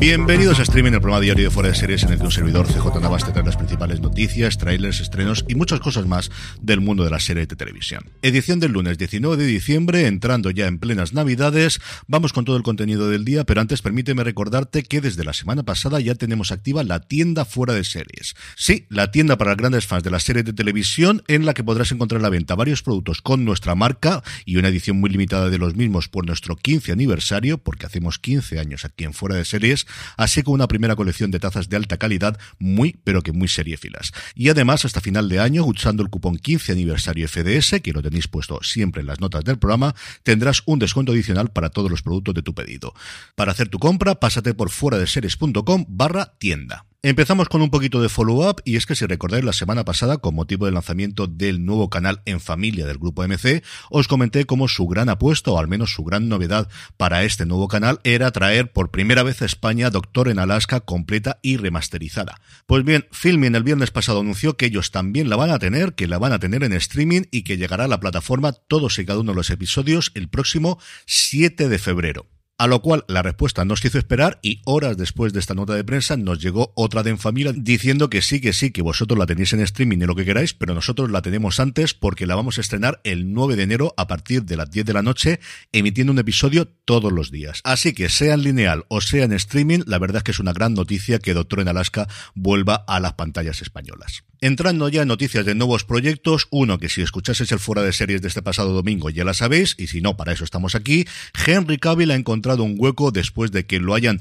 Bienvenidos a Streaming, el programa diario de Fuera de Series en el que un servidor CJ Navas te trae las principales noticias, trailers, estrenos y muchas cosas más del mundo de la serie de televisión. Edición del lunes 19 de diciembre, entrando ya en plenas navidades, vamos con todo el contenido del día, pero antes permíteme recordarte que desde la semana pasada ya tenemos activa la tienda Fuera de Series. Sí, la tienda para grandes fans de la serie de televisión en la que podrás encontrar a la venta varios productos con nuestra marca y una edición muy limitada de los mismos por nuestro 15 aniversario, porque hacemos 15 años aquí en Fuera de Series, así como una primera colección de tazas de alta calidad muy, pero que muy seriefilas. Y además, hasta final de año, usando el cupón 15 aniversario FDS, que lo tenéis puesto siempre en las notas del programa, tendrás un descuento adicional para todos los productos de tu pedido. Para hacer tu compra, pásate por fuera de series.com barra tienda. Empezamos con un poquito de follow-up y es que si recordáis la semana pasada, con motivo del lanzamiento del nuevo canal en familia del grupo MC, os comenté cómo su gran apuesta, o al menos su gran novedad para este nuevo canal, era traer por primera vez a España Doctor en Alaska completa y remasterizada. Pues bien, Filmin el viernes pasado anunció que ellos también la van a tener, que la van a tener en streaming y que llegará a la plataforma todos y cada uno de los episodios el próximo 7 de febrero. A lo cual la respuesta no se hizo esperar y horas después de esta nota de prensa nos llegó otra de en familia diciendo que sí, que sí, que vosotros la tenéis en streaming y lo que queráis, pero nosotros la tenemos antes porque la vamos a estrenar el 9 de enero a partir de las 10 de la noche, emitiendo un episodio todos los días. Así que sea en lineal o sea en streaming, la verdad es que es una gran noticia que Doctor en Alaska vuelva a las pantallas españolas. Entrando ya en noticias de nuevos proyectos, uno que si escuchases el fuera de series de este pasado domingo ya la sabéis, y si no, para eso estamos aquí, Henry Cavill ha encontrado un hueco después de que lo hayan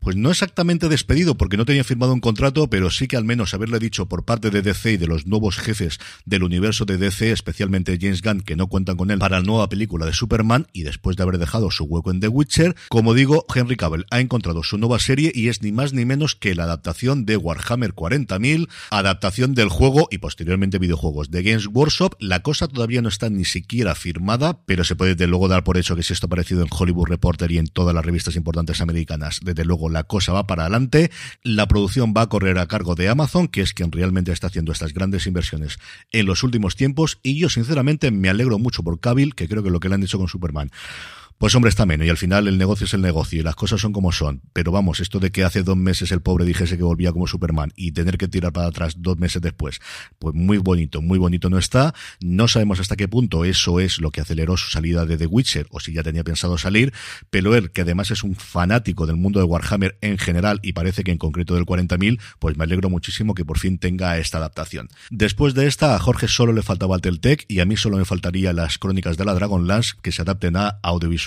pues no exactamente despedido porque no tenía firmado un contrato, pero sí que al menos haberle dicho por parte de DC y de los nuevos jefes del universo de DC, especialmente James Gunn, que no cuentan con él para la nueva película de Superman y después de haber dejado su hueco en The Witcher, como digo, Henry Cavill ha encontrado su nueva serie y es ni más ni menos que la adaptación de Warhammer 40.000, adaptación del juego y posteriormente videojuegos de Games Workshop. La cosa todavía no está ni siquiera firmada, pero se puede desde luego dar por hecho que si esto ha aparecido en Hollywood Reporter y en todas las revistas importantes americanas, desde luego la cosa va para adelante. La producción va a correr a cargo de Amazon, que es quien realmente está haciendo estas grandes inversiones en los últimos tiempos. Y yo, sinceramente, me alegro mucho por Cavill, que creo que lo que le han dicho con Superman pues hombre, está menos. Y al final el negocio es el negocio y las cosas son como son. Pero vamos, esto de que hace dos meses el pobre dijese que volvía como Superman y tener que tirar para atrás dos meses después, pues muy bonito, muy bonito no está. No sabemos hasta qué punto eso es lo que aceleró su salida de The Witcher o si ya tenía pensado salir. Pero él, que además es un fanático del mundo de Warhammer en general y parece que en concreto del 40.000, pues me alegro muchísimo que por fin tenga esta adaptación. Después de esta, a Jorge solo le faltaba el Teltec y a mí solo me faltaría las crónicas de la Dragonlance que se adapten a audiovisual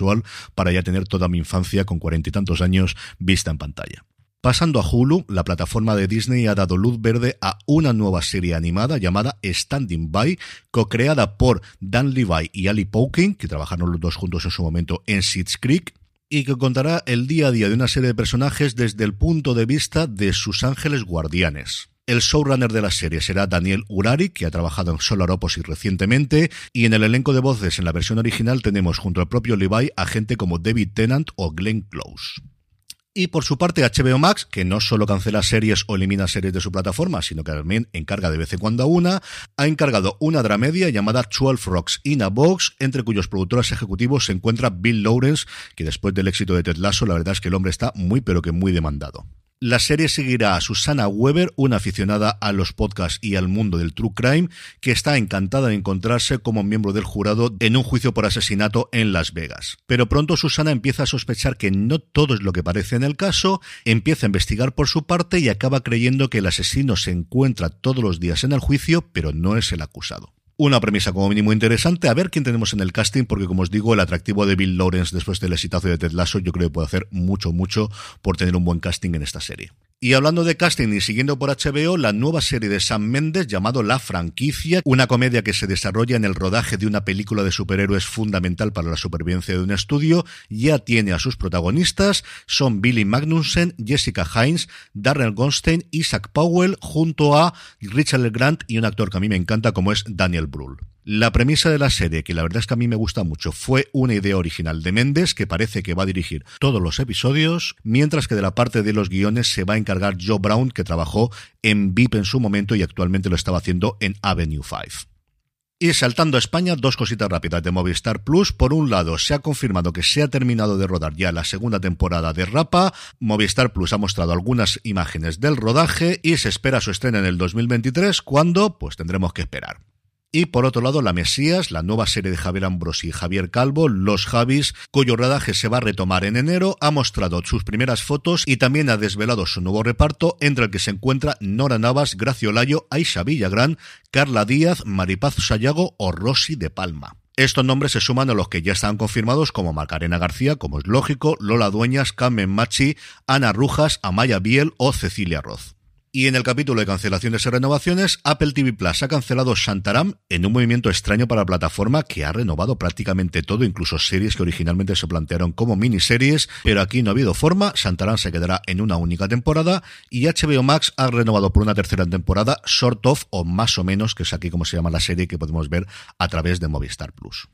para ya tener toda mi infancia con cuarenta y tantos años vista en pantalla. Pasando a Hulu, la plataforma de Disney ha dado luz verde a una nueva serie animada llamada Standing By, co-creada por Dan Levi y Ali Pokin, que trabajaron los dos juntos en su momento en Seeds Creek, y que contará el día a día de una serie de personajes desde el punto de vista de sus ángeles guardianes. El showrunner de la serie será Daniel Urari, que ha trabajado en Solar Opposite recientemente, y en el elenco de voces en la versión original tenemos junto al propio Levi a gente como David Tennant o Glenn Close. Y por su parte HBO Max, que no solo cancela series o elimina series de su plataforma, sino que también encarga de vez en cuando una, ha encargado una dramedia llamada 12 Rocks in a Box, entre cuyos productores ejecutivos se encuentra Bill Lawrence, que después del éxito de Ted Lasso, la verdad es que el hombre está muy pero que muy demandado. La serie seguirá a Susana Weber, una aficionada a los podcasts y al mundo del true crime, que está encantada de encontrarse como miembro del jurado en un juicio por asesinato en Las Vegas. Pero pronto Susana empieza a sospechar que no todo es lo que parece en el caso, empieza a investigar por su parte y acaba creyendo que el asesino se encuentra todos los días en el juicio, pero no es el acusado. Una premisa como mínimo interesante, a ver quién tenemos en el casting, porque como os digo, el atractivo de Bill Lawrence después del exitazo de Ted Lasso, yo creo que puede hacer mucho, mucho por tener un buen casting en esta serie. Y hablando de casting y siguiendo por HBO, la nueva serie de Sam Mendes llamado La Franquicia, una comedia que se desarrolla en el rodaje de una película de superhéroes fundamental para la supervivencia de un estudio, ya tiene a sus protagonistas, son Billy Magnussen, Jessica Hines, Darrell Goldstein, Isaac Powell, junto a Richard Grant y un actor que a mí me encanta como es Daniel Brühl. La premisa de la serie, que la verdad es que a mí me gusta mucho, fue una idea original de Méndez, que parece que va a dirigir todos los episodios, mientras que de la parte de los guiones se va a encargar Joe Brown, que trabajó en VIP en su momento y actualmente lo estaba haciendo en Avenue 5. Y saltando a España, dos cositas rápidas de Movistar Plus. Por un lado, se ha confirmado que se ha terminado de rodar ya la segunda temporada de Rapa. Movistar Plus ha mostrado algunas imágenes del rodaje y se espera su estreno en el 2023, cuando pues tendremos que esperar. Y por otro lado, La Mesías, la nueva serie de Javier Ambrosi y Javier Calvo, Los Javis, cuyo rodaje se va a retomar en enero, ha mostrado sus primeras fotos y también ha desvelado su nuevo reparto, entre el que se encuentra Nora Navas, Gracio Layo, Aisha Villagrán, Carla Díaz, Maripaz Sayago o Rosy de Palma. Estos nombres se suman a los que ya están confirmados como Macarena García, como es lógico, Lola Dueñas, Carmen Machi, Ana Rujas, Amaya Biel o Cecilia Roz. Y en el capítulo de cancelaciones y renovaciones, Apple TV Plus ha cancelado Shantaram en un movimiento extraño para la plataforma que ha renovado prácticamente todo, incluso series que originalmente se plantearon como miniseries, pero aquí no ha habido forma, Shantaram se quedará en una única temporada y HBO Max ha renovado por una tercera temporada Short of o más o menos, que es aquí como se llama la serie que podemos ver a través de Movistar Plus.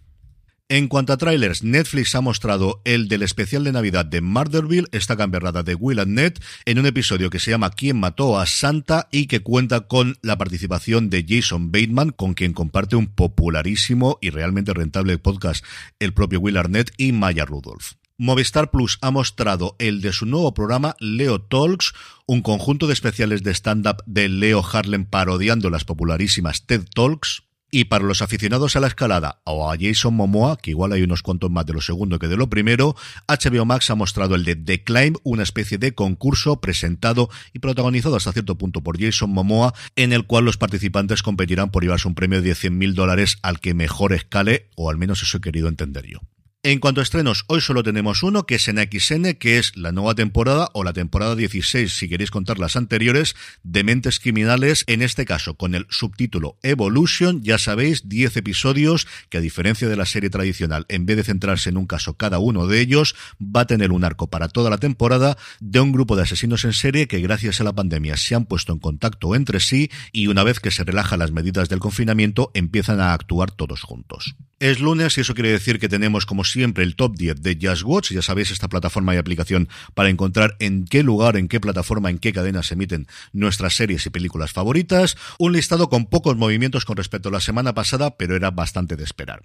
En cuanto a trailers, Netflix ha mostrado el del especial de Navidad de Murderville, esta gamberrada de Will Ned, en un episodio que se llama ¿Quién mató a Santa? y que cuenta con la participación de Jason Bateman, con quien comparte un popularísimo y realmente rentable podcast el propio Will Arnett y Maya Rudolph. Movistar Plus ha mostrado el de su nuevo programa Leo Talks, un conjunto de especiales de stand-up de Leo Harlem parodiando las popularísimas TED Talks. Y para los aficionados a la escalada o a Jason Momoa, que igual hay unos cuantos más de lo segundo que de lo primero, HBO Max ha mostrado el de The Climb, una especie de concurso presentado y protagonizado hasta cierto punto por Jason Momoa, en el cual los participantes competirán por llevarse un premio de 100.000 dólares al que mejor escale, o al menos eso he querido entender yo. En cuanto a estrenos, hoy solo tenemos uno, que es en XN, que es la nueva temporada, o la temporada 16, si queréis contar las anteriores, de Mentes Criminales, en este caso con el subtítulo Evolution, ya sabéis, 10 episodios, que a diferencia de la serie tradicional, en vez de centrarse en un caso cada uno de ellos, va a tener un arco para toda la temporada de un grupo de asesinos en serie que gracias a la pandemia se han puesto en contacto entre sí y una vez que se relajan las medidas del confinamiento, empiezan a actuar todos juntos. Es lunes y eso quiere decir que tenemos como siempre el top 10 de Just Watch. Ya sabéis, esta plataforma y aplicación para encontrar en qué lugar, en qué plataforma, en qué cadena se emiten nuestras series y películas favoritas. Un listado con pocos movimientos con respecto a la semana pasada, pero era bastante de esperar.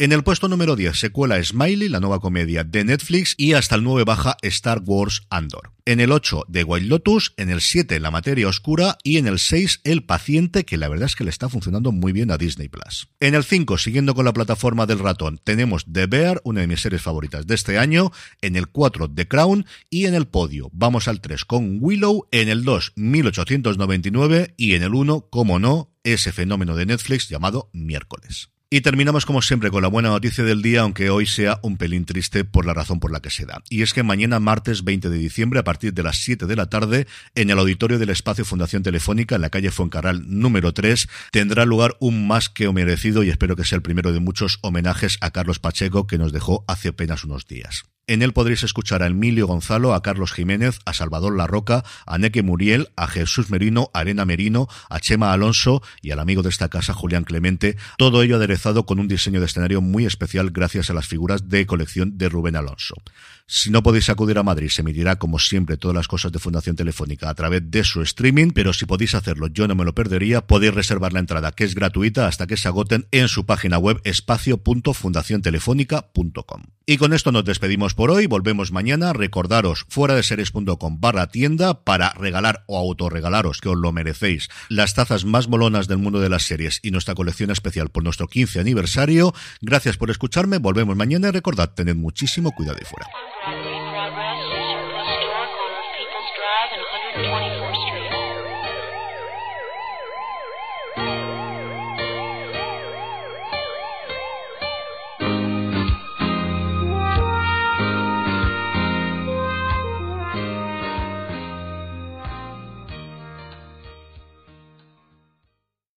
En el puesto número 10 se cuela Smiley, la nueva comedia de Netflix, y hasta el 9 baja Star Wars Andor. En el 8 The Wild Lotus, en el 7 La Materia Oscura y en el 6 El Paciente, que la verdad es que le está funcionando muy bien a Disney Plus. En el 5, siguiendo con la plataforma del ratón, tenemos The Bear, una de mis series favoritas de este año, en el 4 The Crown y en el podio vamos al 3 con Willow, en el 2 1899 y en el 1, como no, ese fenómeno de Netflix llamado Miércoles. Y terminamos como siempre con la buena noticia del día, aunque hoy sea un pelín triste por la razón por la que se da. Y es que mañana martes 20 de diciembre, a partir de las 7 de la tarde, en el auditorio del Espacio Fundación Telefónica, en la calle Fuencarral número 3, tendrá lugar un más que merecido y espero que sea el primero de muchos homenajes a Carlos Pacheco que nos dejó hace apenas unos días. En él podréis escuchar a Emilio Gonzalo, a Carlos Jiménez, a Salvador Larroca, a Neque Muriel, a Jesús Merino, a Arena Merino, a Chema Alonso y al amigo de esta casa, Julián Clemente. Todo ello aderezado con un diseño de escenario muy especial gracias a las figuras de colección de Rubén Alonso. Si no podéis acudir a Madrid, se emitirá como siempre todas las cosas de Fundación Telefónica a través de su streaming, pero si podéis hacerlo, yo no me lo perdería, podéis reservar la entrada que es gratuita hasta que se agoten en su página web espacio.fundaciontelefónica.com. Y con esto nos despedimos por hoy, volvemos mañana, recordaros fuera de series.com barra tienda para regalar o autorregalaros, que os lo merecéis, las tazas más molonas del mundo de las series y nuestra colección especial por nuestro 15 aniversario. Gracias por escucharme, volvemos mañana y recordad, tened muchísimo cuidado y fuera.